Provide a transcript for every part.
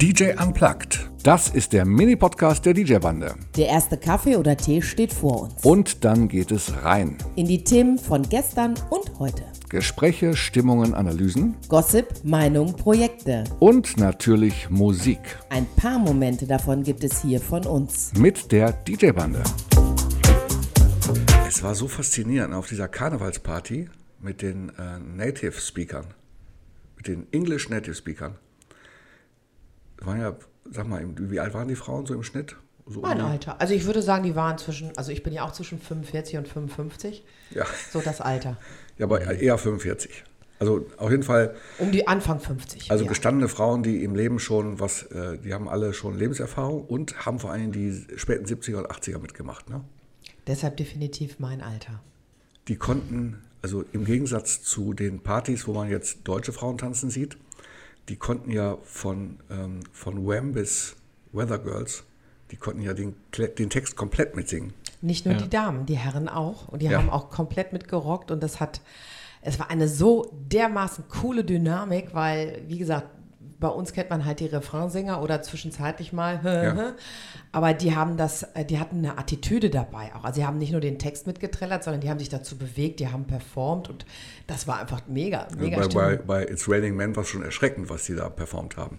DJ Unplugged. Das ist der Mini-Podcast der DJ-Bande. Der erste Kaffee oder Tee steht vor uns. Und dann geht es rein. In die Themen von gestern und heute. Gespräche, Stimmungen, Analysen. Gossip, Meinung, Projekte. Und natürlich Musik. Ein paar Momente davon gibt es hier von uns. Mit der DJ-Bande. Es war so faszinierend auf dieser Karnevalsparty mit den äh, Native Speakern, mit den English Native Speakern. Waren ja, sag mal, wie alt waren die Frauen so im Schnitt? So mein um Alter. Also ich würde sagen, die waren zwischen, also ich bin ja auch zwischen 45 und 55. Ja, So das Alter. ja, aber eher 45. Also auf jeden Fall, Um die Anfang 50. also ja. gestandene Frauen, die im Leben schon was, äh, die haben alle schon Lebenserfahrung und haben vor allem die späten 70er und 80er mitgemacht. Ne? Deshalb definitiv mein Alter. die konnten, also im Gegensatz zu den Partys, wo man jetzt deutsche Frauen tanzen sieht, die konnten ja von, ähm, von Wham bis Weather Girls, die konnten ja den, den Text komplett mitsingen. Nicht nur die Damen, die Herren auch. Und die Ja. haben auch komplett mitgerockt und das hat, es war eine so dermaßen coole Dynamik, weil, wie gesagt, bei uns kennt man halt die Refrainsänger oder zwischenzeitlich mal, Ja. aber die haben das, äh, die hatten eine Attitüde dabei auch. Also sie haben nicht nur den Text mitgetrellert, sondern die haben sich dazu bewegt, die haben performt und das war einfach mega, mega bei, Stimmung. bei, bei It's Raining Men war es schon erschreckend, was die da performt haben.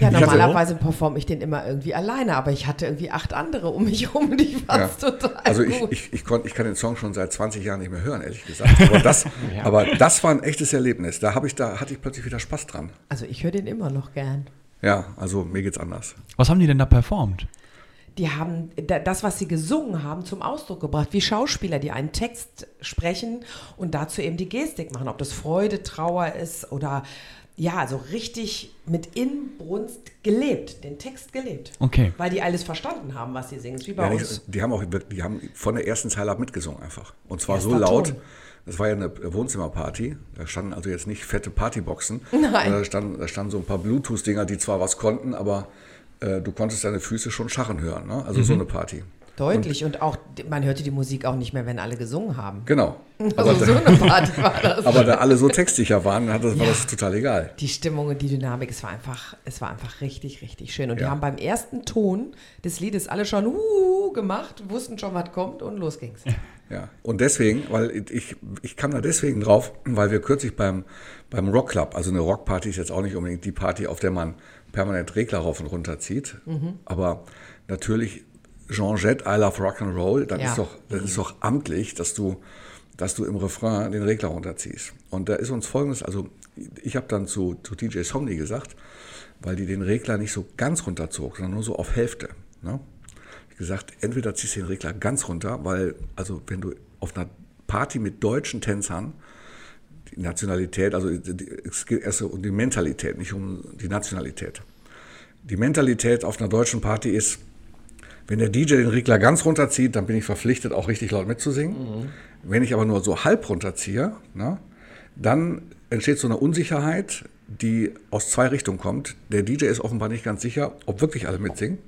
Ja, Ich hatte- normalerweise performe ich den immer irgendwie alleine, aber ich hatte irgendwie acht andere um mich herum und ich Ja. total Also ich, gut. ich, ich, konnt, ich kann den Song schon seit 20 Jahren nicht mehr hören, ehrlich gesagt. Aber das, aber das war ein echtes Erlebnis. Da, ich, da hatte ich plötzlich wieder Spaß dran. also ich höre den immer noch gern. Ja, also mir geht's anders. Was haben die denn da performt? Die haben da- das, was sie gesungen haben, zum Ausdruck gebracht, wie Schauspieler, die einen Text sprechen und dazu eben die Gestik machen, ob das Freude, Trauer ist oder ja, so richtig mit Inbrunst gelebt, den Text gelebt. Okay. Weil die alles verstanden haben, was sie singen, wie bei Ja, uns. nicht, die haben auch wirklich- die haben von der ersten Zeile ab mitgesungen einfach. Und zwar so Erster laut. Ton. Das war ja eine Wohnzimmerparty. Da standen also jetzt nicht fette Partyboxen. Nein. Da standen, da standen so ein paar Bluetooth-Dinger, die zwar was konnten, aber äh, du konntest deine Füße schon scharren hören. Ne? Also Mhm. so eine Party. Deutlich und, auch, man hörte die Musik auch nicht mehr, wenn alle gesungen haben. Genau. Aber, Also so da, eine Party war das. aber da alle so textsicher waren, hat das, war Ja. das total egal. die Stimmung und die Dynamik, es war einfach, es war einfach richtig, richtig schön. Und die Ja. haben beim ersten Ton des Liedes alle schon uh, gemacht, wussten schon, was kommt und los ging's. Ja, und deswegen, weil ich, ich kam da deswegen drauf, weil wir kürzlich beim, beim Rock Club, also eine Rockparty ist jetzt auch nicht unbedingt die Party, auf der man permanent Regler rauf und runter zieht, aber natürlich Jean Jett, I Love Rock and Roll, dann Ja. ist doch, das ist doch amtlich, dass du, dass du im Refrain den Regler runterziehst. Und da ist uns folgendes, also ich habe dann zu, zu DJ Somni gesagt, weil die den Regler nicht so ganz runterzog, sondern nur so auf Hälfte. Ne? Gesagt, entweder ziehst du den Regler ganz runter, weil, also wenn du auf einer Party mit deutschen Tänzern, die Nationalität, also die- es geht erst um die Mentalität, nicht um die Nationalität. Die Mentalität auf einer deutschen Party ist, wenn der DJ den Regler ganz runterzieht, dann bin ich verpflichtet, auch richtig laut mitzusingen. Wenn ich aber nur so halb runterziehe, ne, dann entsteht so eine Unsicherheit, die aus zwei Richtungen kommt. Der DJ ist offenbar nicht ganz sicher, ob wirklich alle mitsingen.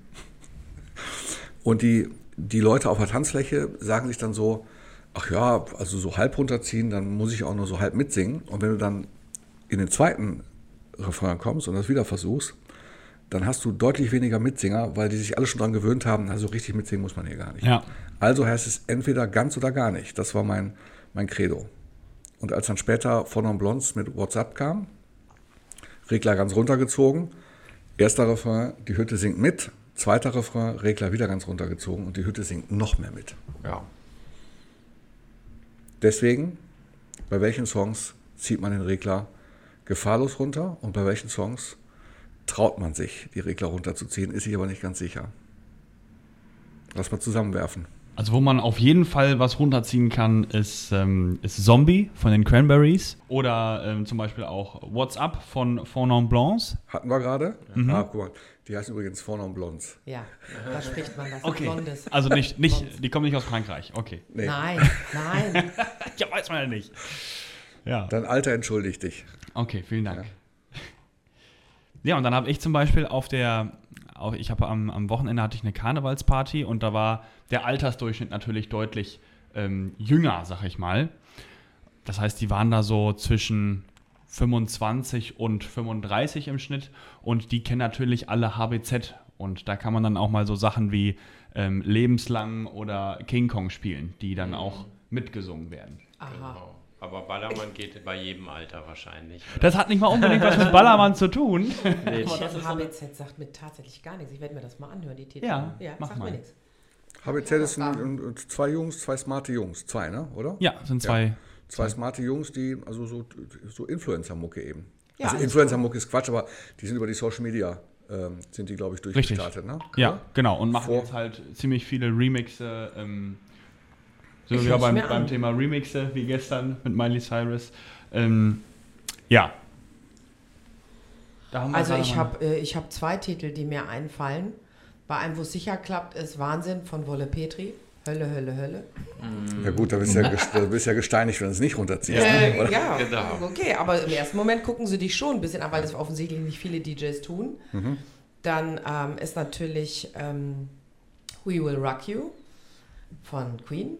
Und die, die Leute auf der Tanzfläche sagen sich dann so, ach ja, also so halb runterziehen, dann muss ich auch nur so halb mitsingen. Und wenn du dann in den zweiten Refrain kommst und das wieder versuchst, dann hast du deutlich weniger Mitsinger, weil die sich alle schon daran gewöhnt haben, also richtig mitsingen muss man hier gar nicht. Ja. Also heißt es entweder ganz oder gar nicht. Das war mein, mein Credo. Und als dann später Von en Blondes mit WhatsApp kam, Regler ganz runtergezogen, erster Refrain, die Hütte singt mit, zweiter Refrain, Regler wieder ganz runtergezogen und die Hütte singt noch mehr mit. Ja. Deswegen, bei welchen Songs zieht man den Regler gefahrlos runter und bei welchen Songs traut man sich, die Regler runterzuziehen, ist sich aber nicht ganz sicher. Lass mal zusammenwerfen. Also wo man auf jeden Fall was runterziehen kann, ist, ähm, ist Zombie von den Cranberries oder ähm, zum Beispiel auch What's Up von Fond Blancs. Hatten wir gerade? Mhm. Ah, guck mal, die heißen übrigens Fond en Blondes. Ja, da spricht man das. Okay. Blondes. Also nicht, nicht, die kommen nicht aus Frankreich. Okay. Nee, Nein, nein. Ja, weiß man ja nicht. Ja. dein Alter entschuldigt dich. Okay, vielen Dank. Ja, und dann habe ich zum Beispiel auf der, auch ich habe am, am Wochenende hatte ich eine Karnevalsparty und da war der Altersdurchschnitt natürlich deutlich ähm, jünger, sag ich mal. Das heißt, die waren da so zwischen 25 und 35 im Schnitt und die kennen natürlich alle HBZ und da kann man dann auch mal so Sachen wie ähm, Lebenslang oder King Kong spielen, die dann auch mitgesungen werden. Aha. Genau. Aber Ballermann geht bei jedem Alter wahrscheinlich. oder? Das hat nicht mal unbedingt was mit Ballermann zu tun. Nee, Aber das HBZ sagt mir tatsächlich gar nichts. Ich werde mir das mal anhören, die Titel. Ja, ja mach sagt mal. mir nichts. HBZ ist ein, ein, ein, zwei Jungs, zwei smarte Jungs. Zwei, ne? Oder? Ja, sind zwei. Zwei smarte Jungs, die, also so, so Influencer-Mucke eben. Ja, also alles Influencer-Mucke ist Quatsch, aber die sind über die Social Media, ähm, sind die, glaube ich, Richtig. durchgestartet, ne? Ja, Oder? genau. Und machen Vor- jetzt halt ziemlich viele Remixe. Ähm, so Ich wie beim, beim. Thema Remixe, wie gestern mit Miley Cyrus. Ähm, ja. Da haben wir Also ich habe äh, ich hab zwei Titel, die mir einfallen. Bei einem, wo es sicher klappt, ist Wahnsinn von Wolle Petri. Hölle, Hölle, Hölle. Ja gut, da bist du ja, da bist du ja gesteinigt, wenn du es nicht runterziehst. Äh, ne? Ja, Genau. okay, aber im ersten Moment gucken sie dich schon ein bisschen an, weil das offensichtlich nicht viele DJs tun. Dann ähm, ist natürlich ähm, We Will Rock You von Queen.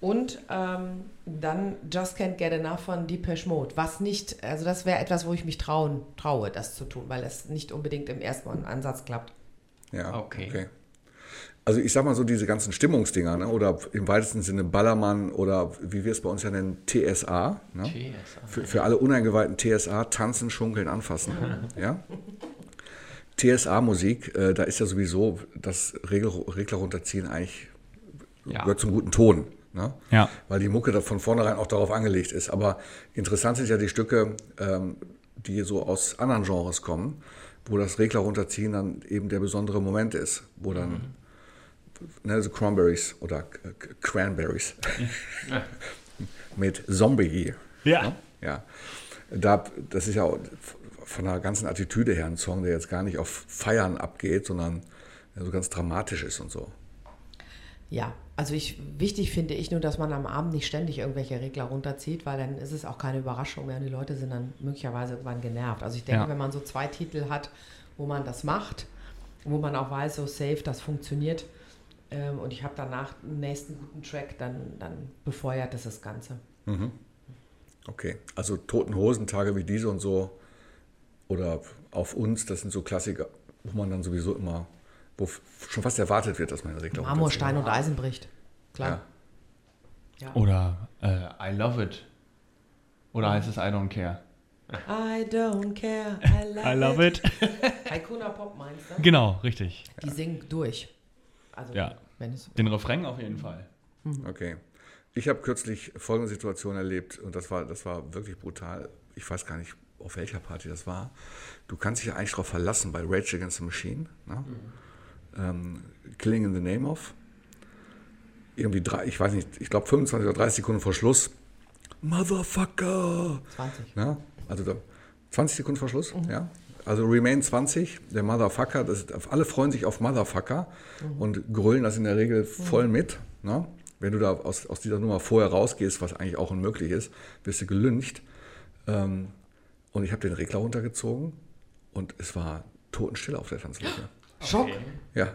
Und ähm, dann Just Can't Get Enough von Depeche Mode. Was nicht, also das wäre etwas, wo ich mich trauen, traue, das zu tun, weil es nicht unbedingt im ersten Ansatz klappt. Ja, Okay. okay. Also ich sag mal so, diese ganzen Stimmungsdinger, ne? oder im weitesten Sinne Ballermann oder wie wir es bei uns ja nennen, TSA. Ne? TSA. Für, für alle uneingeweihten TSA, tanzen, schunkeln, anfassen. ja? TSA-Musik, äh, da ist ja sowieso das Regel, Regler runterziehen eigentlich Ja. gehört zum guten Ton. Ne? Ja. Weil die Mucke da von vornherein auch darauf angelegt ist. Aber interessant sind ja die Stücke, ähm, die so aus anderen Genres kommen, wo das Regler runterziehen dann eben der besondere Moment ist, wo dann ne, so Cranberries oder Cranberries mit Zombie. Ja. Ja, da, das ist ja auch von der ganzen Attitüde her ein Song, der jetzt gar nicht auf Feiern abgeht, sondern ja, so ganz dramatisch ist und so. Ja, also ich, wichtig finde ich nur, dass man am Abend nicht ständig irgendwelche Regler runterzieht, weil dann ist es auch keine Überraschung mehr und die Leute sind dann möglicherweise irgendwann genervt. Also ich denke, Ja. wenn man so zwei Titel hat, wo man das macht, wo man auch weiß, so safe, das funktioniert ähm, und ich habe danach einen nächsten guten Track, dann, dann befeuert das das Ganze. Okay, also Toten Hosen, Tage wie diese und so oder auf uns, das sind so Klassiker, wo man dann sowieso immer, wo schon fast erwartet wird, dass man Regler Marmor, Stein und Eisen bricht. Klar. Ja. Ja. Oder äh, I love it. Oder heißt es I don't care? I don't care, I love, I love it. Haikuna Pop meinst du? genau, richtig. Die singen durch. Also, Ja. wenn es Den Refrain auf jeden Fall. Okay. Ich habe kürzlich folgende Situation erlebt und das war, das war wirklich brutal. Ich weiß gar nicht, auf welcher Party das war. Du kannst dich ja eigentlich darauf verlassen bei Rage Against the Machine. Ne? Ähm, Killing in the Name of. Irgendwie drei, ich weiß nicht, ich glaube 25 oder 30 Sekunden vor Schluss. Motherfucker! 20. Ja, also da, 20 Sekunden vor Schluss, ja. Also Remain 20, der Motherfucker, das, alle freuen sich auf Motherfucker und grölen das in der Regel voll mit. Ne? Wenn du da aus, aus dieser Nummer vorher rausgehst, was eigentlich auch unmöglich ist, wirst du gelüncht. Ähm, und ich habe den Regler runtergezogen und es war totenstill auf der Tanzfläche. Schock. Ja.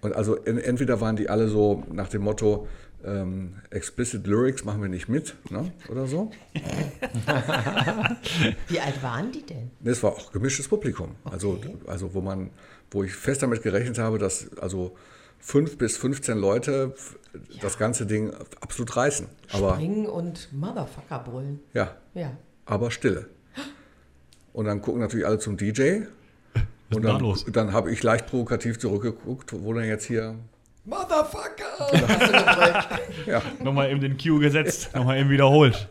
Und also en, entweder waren die alle so nach dem Motto, ähm, explicit Lyrics machen wir nicht mit, ne? oder so. Wie alt waren die denn? Es war auch gemischtes Publikum. Also, Okay. also wo man, wo ich fest damit gerechnet habe, dass also fünf bis 15 Leute f- das ganze Ding absolut reißen. Aber Springen und Motherfucker brüllen. ja, Ja. aber Stille. Und dann gucken natürlich alle zum DJ. Ist Und da dann, los? dann habe ich leicht provokativ zurückgeguckt, wo dann jetzt hier Motherfucker! ja, Nochmal eben den Cue gesetzt, nochmal eben wiederholt.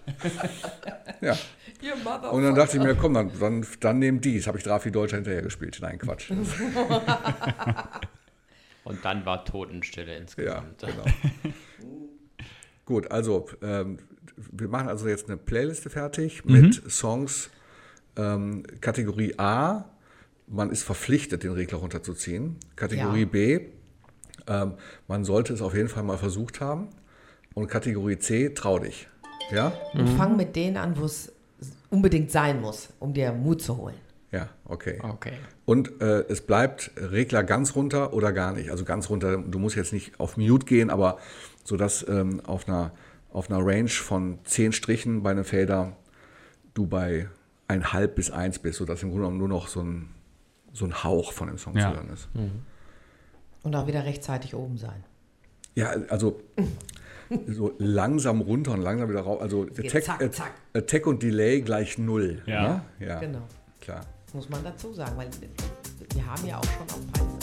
ja. Ihr Motherfucker. Und dann dachte ich mir, komm, dann, dann, dann nehmen die. Das habe ich Drafi Deutscher hinterher gespielt. Nein, Quatsch. Und dann war Totenstille Ja, insgesamt. genau. Gut, also ähm, wir machen also jetzt eine Playliste fertig mit Songs ähm, Kategorie A. Man ist verpflichtet, den Regler runterzuziehen. Kategorie Ja. B. Ähm, man sollte es auf jeden Fall mal versucht haben. Und Kategorie C, trau dich. Ja? Und fang mit denen an, wo es unbedingt sein muss, um dir Mut zu holen. Ja, okay. Okay. Und äh, es bleibt Regler ganz runter oder gar nicht. Also ganz runter, du musst jetzt nicht auf Mute gehen, aber so dass ähm, auf, einer, auf einer Range von 10 Strichen bei einem Fader du bei ein halb bis eins bist, sodass im Grunde genommen nur noch so ein, so ein Hauch von dem Song Ja. zu hören ist. Und auch wieder rechtzeitig oben sein. Ja, also so langsam runter und langsam wieder rauf. Also Attack, zack, At- zack. Attack und Delay gleich null. Ja. ne? ja. Genau. Klar. Muss man dazu sagen, weil wir haben ja auch schon auf erlebt.